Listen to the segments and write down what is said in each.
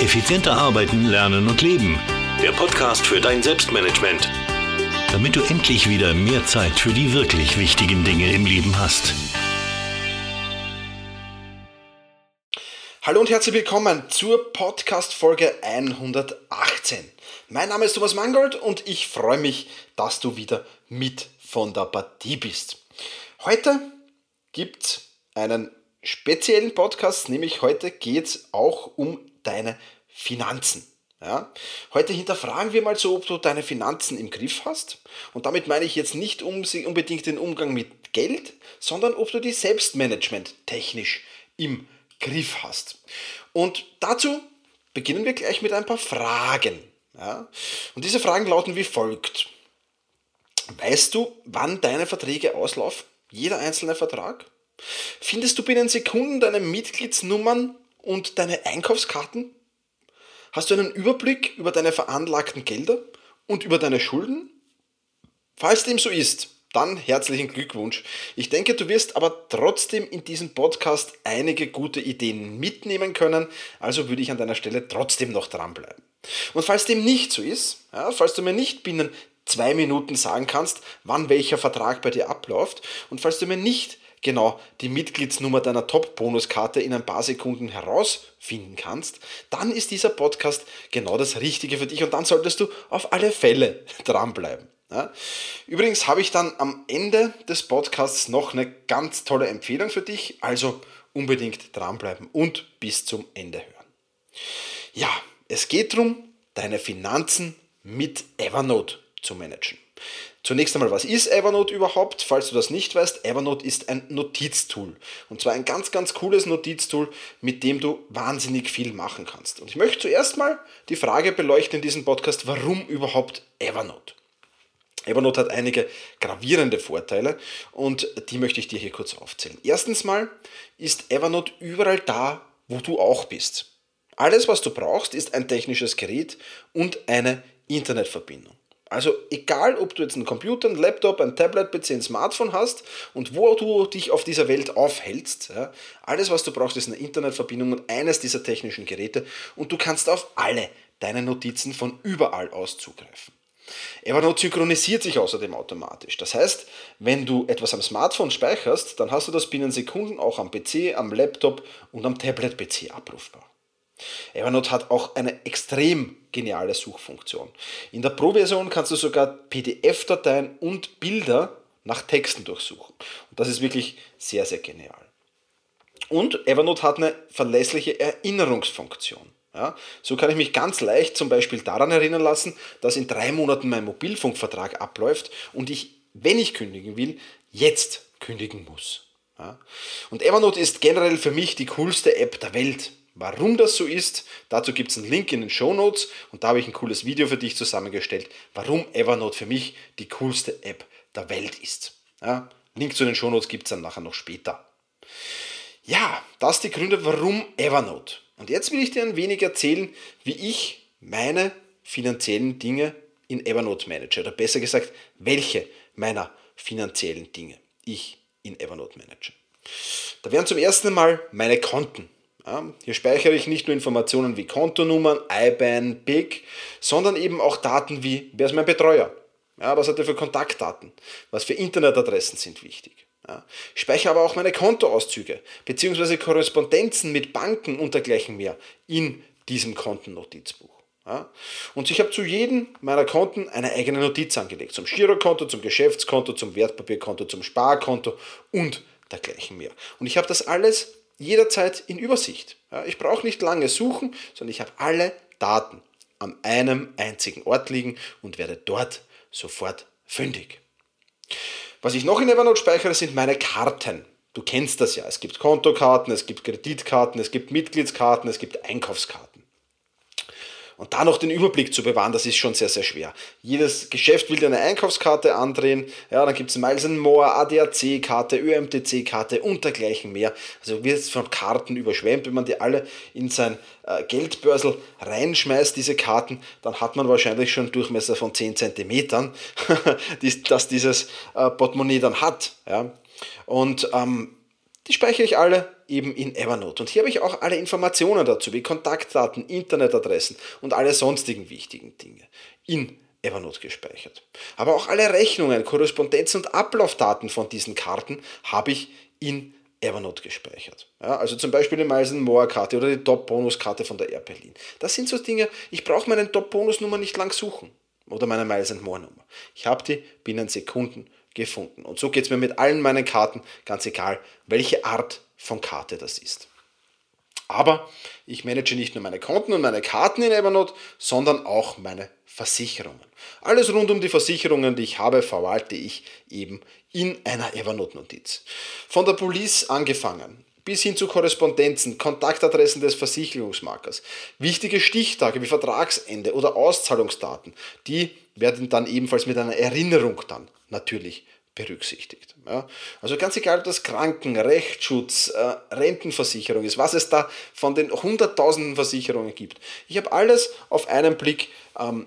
Effizienter arbeiten, lernen und leben. Der Podcast für dein Selbstmanagement. Damit du endlich wieder mehr Zeit für die wirklich wichtigen Dinge im Leben hast. Hallo und herzlich willkommen zur Podcast-Folge 118. Mein Name ist Thomas Mangold und ich freue mich, dass du wieder mit von der Partie bist. Heute gibt es einen speziellen Podcast, nämlich heute geht es auch um deine Finanzen. Ja? Heute hinterfragen wir mal so, ob du deine Finanzen im Griff hast. Und damit meine ich jetzt nicht unbedingt den Umgang mit Geld, sondern ob du die Selbstmanagement technisch im Griff hast. Und dazu beginnen wir gleich mit ein paar Fragen. Ja? Und diese Fragen lauten wie folgt. Weißt du, wann deine Verträge auslaufen? Jeder einzelne Vertrag? Findest du binnen Sekunden deine Mitgliedsnummern und deine Einkaufskarten? Hast du einen Überblick über deine veranlagten Gelder und über deine Schulden? Falls dem so ist, dann herzlichen Glückwunsch. Ich denke, du wirst aber trotzdem in diesem Podcast einige gute Ideen mitnehmen können, also würde ich an deiner Stelle trotzdem noch dranbleiben. Und falls dem nicht so ist, ja, falls du mir nicht binnen zwei Minuten sagen kannst, wann welcher Vertrag bei dir abläuft und falls du mir nicht genau die Mitgliedsnummer deiner Top-Bonuskarte in ein paar Sekunden herausfinden kannst, dann ist dieser Podcast genau das Richtige für dich und dann solltest du auf alle Fälle dranbleiben. Ja. Übrigens habe ich dann am Ende des Podcasts noch eine ganz tolle Empfehlung für dich, also unbedingt dranbleiben und bis zum Ende hören. Ja, es geht darum, deine Finanzen mit Evernote zu managen. Zunächst einmal, was ist Evernote überhaupt? Falls du das nicht weißt, Evernote ist ein Notiztool. Und zwar ein ganz, ganz cooles Notiztool, mit dem du wahnsinnig viel machen kannst. Und ich möchte zuerst mal die Frage beleuchten in diesem Podcast, warum überhaupt Evernote? Evernote hat einige gravierende Vorteile und die möchte ich dir hier kurz aufzählen. Erstens mal ist Evernote überall da, wo du auch bist. Alles, was du brauchst, ist ein technisches Gerät und eine Internetverbindung. Also egal, ob du jetzt einen Computer, einen Laptop, ein Tablet, PC, ein Smartphone hast und wo du dich auf dieser Welt aufhältst, ja, alles was du brauchst ist eine Internetverbindung und eines dieser technischen Geräte und du kannst auf alle deine Notizen von überall aus zugreifen. Evernote synchronisiert sich außerdem automatisch. Das heißt, wenn du etwas am Smartphone speicherst, dann hast du das binnen Sekunden auch am PC, am Laptop und am Tablet-PC abrufbar. Evernote hat auch eine extrem geniale Suchfunktion. In der Pro-Version kannst du sogar PDF-Dateien und Bilder nach Texten durchsuchen. Und das ist wirklich sehr, sehr genial. Und Evernote hat eine verlässliche Erinnerungsfunktion. Ja, so kann ich mich ganz leicht zum Beispiel daran erinnern lassen, dass in drei Monaten mein Mobilfunkvertrag abläuft und ich, wenn ich kündigen will, jetzt kündigen muss. Ja. Und Evernote ist generell für mich die coolste App der Welt. Warum das so ist, dazu gibt es einen Link in den Show Notes und da habe ich ein cooles Video für dich zusammengestellt, warum Evernote für mich die coolste App der Welt ist. Ja, Link zu den Show Notes gibt es dann nachher noch später. Ja, das sind die Gründe, warum Evernote. Und jetzt will ich dir ein wenig erzählen, wie ich meine finanziellen Dinge in Evernote manage. Oder besser gesagt, welche meiner finanziellen Dinge ich in Evernote manage. Da wären zum ersten Mal meine Konten. Hier speichere ich nicht nur Informationen wie Kontonummern, IBAN, BIC, sondern eben auch Daten wie, wer ist mein Betreuer? Ja, was hat er für Kontaktdaten? Was für Internetadressen sind wichtig? Ja, ich speichere aber auch meine Kontoauszüge bzw. Korrespondenzen mit Banken und dergleichen mehr in diesem Kontennotizbuch. Ja, und ich habe zu jedem meiner Konten eine eigene Notiz angelegt. Zum Girokonto, zum Geschäftskonto, zum Wertpapierkonto, zum Sparkonto und dergleichen mehr. Und ich habe das alles jederzeit in Übersicht. Ja, ich brauche nicht lange suchen, sondern ich habe alle Daten an einem einzigen Ort liegen und werde dort sofort fündig. Was ich noch in Evernote speichere, sind meine Karten. Du kennst das ja. Es gibt Kontokarten, es gibt Kreditkarten, es gibt Mitgliedskarten, es gibt Einkaufskarten. Und da noch den Überblick zu bewahren, das ist schon sehr, sehr schwer. Jedes Geschäft will dir eine Einkaufskarte andrehen. Ja, dann gibt es Miles More, ADAC-Karte, ÖMTC-Karte und dergleichen mehr. Also wird von Karten überschwemmt. Wenn man die alle in sein äh, Geldbörsel reinschmeißt, diese Karten, dann hat man wahrscheinlich schon einen Durchmesser von 10 cm, dass dieses äh, Portemonnaie dann hat. Ja. Und ähm, die speichere ich alle eben in Evernote. Und hier habe ich auch alle Informationen dazu, wie Kontaktdaten, Internetadressen und alle sonstigen wichtigen Dinge in Evernote gespeichert. Aber auch alle Rechnungen, Korrespondenzen und Ablaufdaten von diesen Karten habe ich in Evernote gespeichert. Ja, also zum Beispiel die Miles More Karte oder die Top-Bonus-Karte von der Air Berlin. Das sind so Dinge, ich brauche meine Top-Bonus-Nummer nicht lang suchen oder meine Miles More Nummer. Ich habe die binnen Sekunden gefunden. Und so geht es mir mit allen meinen Karten, ganz egal, welche Art von Karte das ist. Aber ich manage nicht nur meine Konten und meine Karten in Evernote, sondern auch meine Versicherungen. Alles rund um die Versicherungen, die ich habe, verwalte ich eben in einer Evernote-Notiz. Von der Police angefangen, bis hin zu Korrespondenzen, Kontaktadressen des Versicherungsmakers, wichtige Stichtage wie Vertragsende oder Auszahlungsdaten, die werden dann ebenfalls mit einer Erinnerung dann natürlich berücksichtigt. Ja. Also ganz egal, ob das Kranken, Rechtsschutz, äh, Rentenversicherung ist, was es da von den hunderttausenden Versicherungen gibt. Ich habe alles auf einen Blick ähm,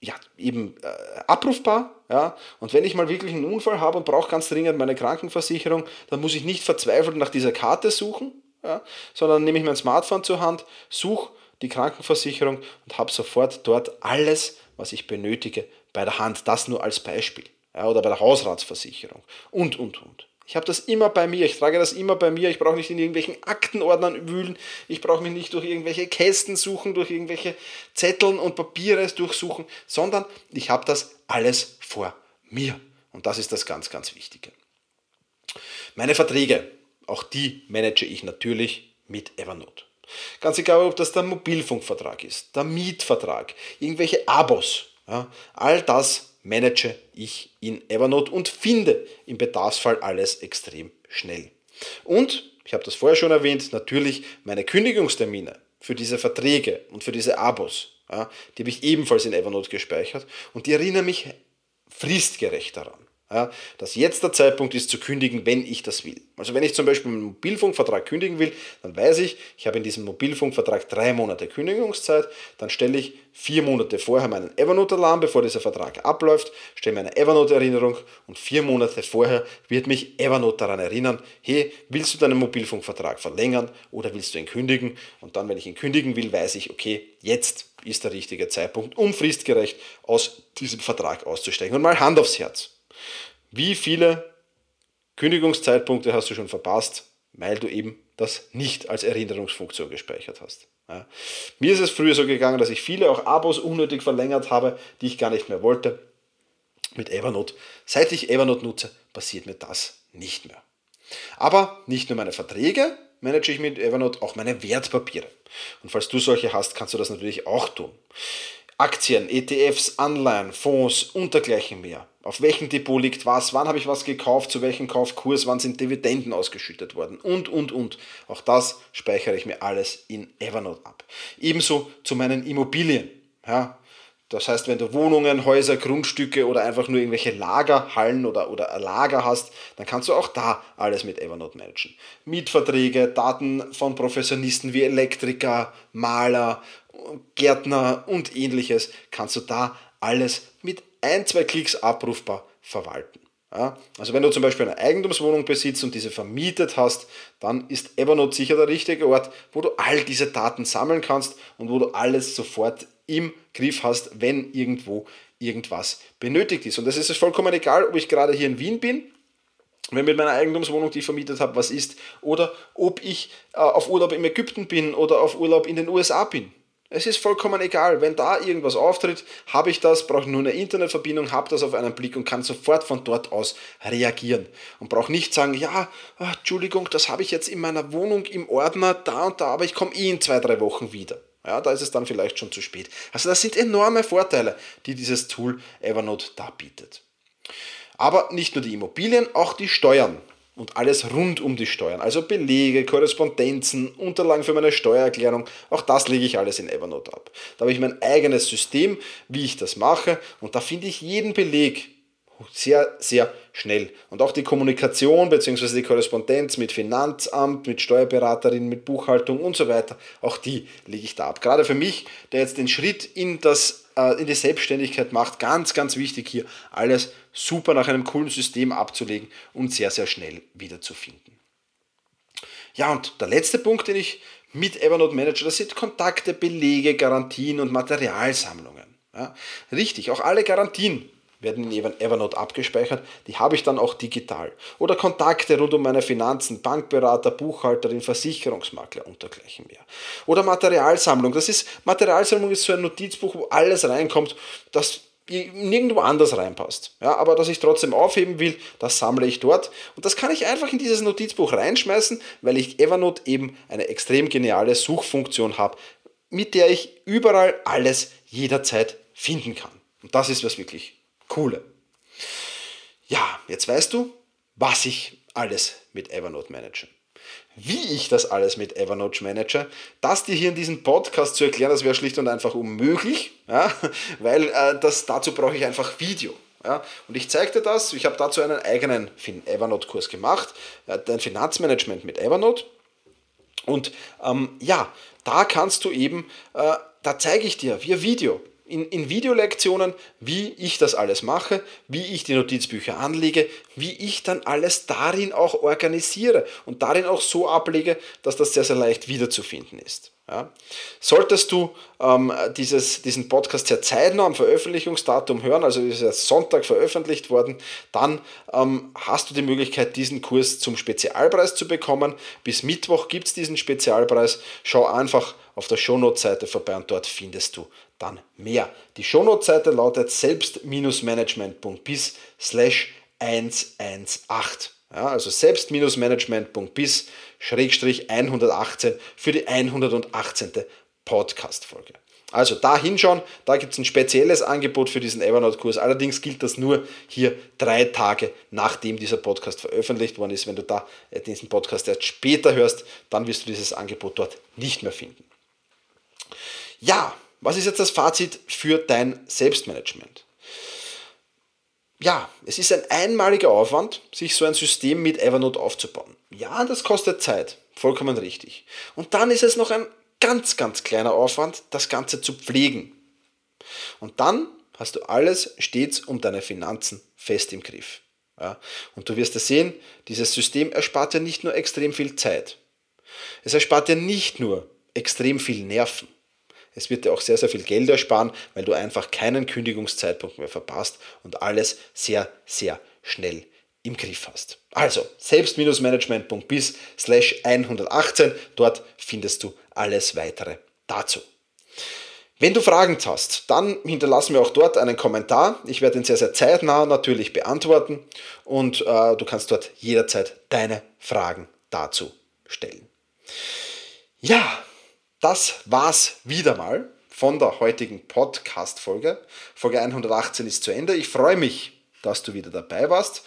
ja, eben äh, abrufbar. Ja? Und wenn ich mal wirklich einen Unfall habe und brauche ganz dringend meine Krankenversicherung, dann muss ich nicht verzweifelt nach dieser Karte suchen, ja? sondern nehme ich mein Smartphone zur Hand, suche die Krankenversicherung und habe sofort dort alles, was ich benötige, bei der Hand. Das nur als Beispiel. Ja? Oder bei der Hausratsversicherung und, und, und. Ich habe das immer bei mir, ich trage das immer bei mir, ich brauche nicht in irgendwelchen Aktenordnern wühlen, ich brauche mich nicht durch irgendwelche Kästen suchen, durch irgendwelche Zetteln und Papiere durchsuchen, sondern ich habe das alles vor mir. Und das ist das ganz, ganz Wichtige. Meine Verträge, auch die manage ich natürlich mit Evernote. Ganz egal, ob das der Mobilfunkvertrag ist, der Mietvertrag, irgendwelche Abos, ja, all das manage ich in Evernote und finde im Bedarfsfall alles extrem schnell. Und, ich habe das vorher schon erwähnt, natürlich meine Kündigungstermine für diese Verträge und für diese Abos, ja, die habe ich ebenfalls in Evernote gespeichert und die erinnern mich fristgerecht daran ja, dass jetzt der Zeitpunkt ist zu kündigen, wenn ich das will. Also wenn ich zum Beispiel einen Mobilfunkvertrag kündigen will, dann weiß ich, ich habe in diesem Mobilfunkvertrag drei Monate Kündigungszeit, dann stelle ich vier Monate vorher meinen Evernote-Alarm, bevor dieser Vertrag abläuft, stelle meine Evernote-Erinnerung und vier Monate vorher wird mich Evernote daran erinnern, hey, willst du deinen Mobilfunkvertrag verlängern oder willst du ihn kündigen? Und dann, wenn ich ihn kündigen will, weiß ich, okay, jetzt ist der richtige Zeitpunkt, um fristgerecht aus diesem Vertrag auszusteigen. Und mal Hand aufs Herz. Wie viele Kündigungszeitpunkte hast du schon verpasst, weil du eben das nicht als Erinnerungsfunktion gespeichert hast? Ja. Mir ist es früher so gegangen, dass ich viele auch Abos unnötig verlängert habe, die ich gar nicht mehr wollte. Mit Evernote. Seit ich Evernote nutze, passiert mir das nicht mehr. Aber nicht nur meine Verträge manage ich mit Evernote, auch meine Wertpapiere. Und falls du solche hast, kannst du das natürlich auch tun. Aktien, ETFs, Anleihen, Fonds und dergleichen mehr. Auf welchem Depot liegt was, wann habe ich was gekauft, zu welchem Kaufkurs, wann sind Dividenden ausgeschüttet worden und, und, und. Auch das speichere ich mir alles in Evernote ab. Ebenso zu meinen Immobilien. Ja, das heißt, wenn du Wohnungen, Häuser, Grundstücke oder einfach nur irgendwelche Lagerhallen oder, oder Lager hast, dann kannst du auch da alles mit Evernote managen. Mietverträge, Daten von Professionisten wie Elektriker, Maler, Gärtner und ähnliches kannst du da alles mit ein, zwei Klicks abrufbar verwalten. Ja, also wenn du zum Beispiel eine Eigentumswohnung besitzt und diese vermietet hast, dann ist Evernote sicher der richtige Ort, wo du all diese Daten sammeln kannst und wo du alles sofort im Griff hast, wenn irgendwo irgendwas benötigt ist. Und das ist vollkommen egal, ob ich gerade hier in Wien bin, wenn mit meiner Eigentumswohnung, die ich vermietet habe, was ist, oder ob ich äh, auf Urlaub in Ägypten bin oder auf Urlaub in den USA bin. Es ist vollkommen egal, wenn da irgendwas auftritt, habe ich das, brauche nur eine Internetverbindung, habe das auf einen Blick und kann sofort von dort aus reagieren. Und brauche nicht sagen, ja, ach, Entschuldigung, das habe ich jetzt in meiner Wohnung im Ordner da und da, aber ich komme eh in zwei, drei Wochen wieder. Ja, da ist es dann vielleicht schon zu spät. Also das sind enorme Vorteile, die dieses Tool Evernote da bietet. Aber nicht nur die Immobilien, auch die Steuern und alles rund um die Steuern. Also Belege, Korrespondenzen, Unterlagen für meine Steuererklärung, auch das lege ich alles in Evernote ab. Da habe ich mein eigenes System, wie ich das mache und da finde ich jeden Beleg sehr, sehr schnell. Und auch die Kommunikation bzw. die Korrespondenz mit Finanzamt, mit Steuerberaterin, mit Buchhaltung und so weiter, auch die lege ich da ab. Gerade für mich, der jetzt den Schritt in, das, äh, in die Selbstständigkeit macht, ganz, ganz wichtig hier, alles super nach einem coolen System abzulegen und sehr, sehr schnell wiederzufinden. Ja, und der letzte Punkt, den ich mit Evernote manage, das sind Kontakte, Belege, Garantien und Materialsammlungen. Ja, richtig, auch alle Garantien werden in Evernote abgespeichert. Die habe ich dann auch digital. Oder Kontakte rund um meine Finanzen, Bankberater, Buchhalterin, Versicherungsmakler und dergleichen mehr. Oder Materialsammlung. Das ist, Materialsammlung ist so ein Notizbuch, wo alles reinkommt, das nirgendwo anders reinpasst. Ja, aber dass ich trotzdem aufheben will, das sammle ich dort. Und das kann ich einfach in dieses Notizbuch reinschmeißen, weil ich Evernote eben eine extrem geniale Suchfunktion habe, mit der ich überall alles jederzeit finden kann. Und das ist was wirklich Coole. Ja, jetzt weißt du, was ich alles mit Evernote manage. Wie ich das alles mit Evernote manage, das dir hier in diesem Podcast zu erklären, das wäre schlicht und einfach unmöglich, ja, weil äh, das, dazu brauche ich einfach Video. Ja, und ich zeige dir das, ich habe dazu einen eigenen Evernote-Kurs gemacht, äh, ein Finanzmanagement mit Evernote. Und ähm, ja, da kannst du eben, äh, da zeige ich dir via Video, in, in Videolektionen, wie ich das alles mache, wie ich die Notizbücher anlege, wie ich dann alles darin auch organisiere und darin auch so ablege, dass das sehr, sehr leicht wiederzufinden ist. Ja. Solltest du ähm, dieses, diesen Podcast sehr zeitnah am Veröffentlichungsdatum hören, also ist er Sonntag veröffentlicht worden, dann ähm, hast du die Möglichkeit, diesen Kurs zum Spezialpreis zu bekommen. Bis Mittwoch gibt es diesen Spezialpreis. Schau einfach auf der Shownote-Seite vorbei und dort findest du dann mehr. Die Shownote-Seite lautet selbst-management.bis slash 118. Ja, also selbst-management.bis 118 für die 118. Podcast-Folge. Also da hinschauen, da gibt es ein spezielles Angebot für diesen Evernote-Kurs. Allerdings gilt das nur hier drei Tage, nachdem dieser Podcast veröffentlicht worden ist. Wenn du da äh, diesen Podcast erst später hörst, dann wirst du dieses Angebot dort nicht mehr finden. Ja, was ist jetzt das Fazit für dein Selbstmanagement? Ja, es ist ein einmaliger Aufwand, sich so ein System mit Evernote aufzubauen. Ja, das kostet Zeit, vollkommen richtig. Und dann ist es noch ein ganz, ganz kleiner Aufwand, das Ganze zu pflegen. Und dann hast du alles stets um deine Finanzen fest im Griff. Ja, und du wirst ja sehen, dieses System erspart dir nicht nur extrem viel Zeit. Es erspart dir nicht nur extrem viel Nerven. Es wird dir auch sehr, sehr viel Geld ersparen, weil du einfach keinen Kündigungszeitpunkt mehr verpasst und alles sehr, sehr schnell im Griff hast. Also selbst-management.bis slash 118, dort findest du alles weitere dazu. Wenn du Fragen hast, dann hinterlass mir auch dort einen Kommentar. Ich werde ihn sehr, sehr zeitnah natürlich beantworten und äh, du kannst dort jederzeit deine Fragen dazu stellen. Ja, das war's wieder mal von der heutigen Podcast-Folge. Folge 118 ist zu Ende. Ich freue mich, dass du wieder dabei warst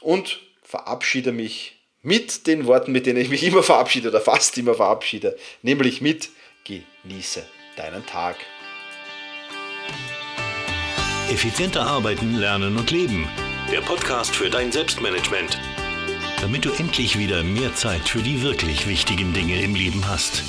und verabschiede mich mit den Worten, mit denen ich mich immer verabschiede oder fast immer verabschiede, nämlich mit Genieße deinen Tag. Effizienter arbeiten, lernen und leben. Der Podcast für dein Selbstmanagement. Damit du endlich wieder mehr Zeit für die wirklich wichtigen Dinge im Leben hast.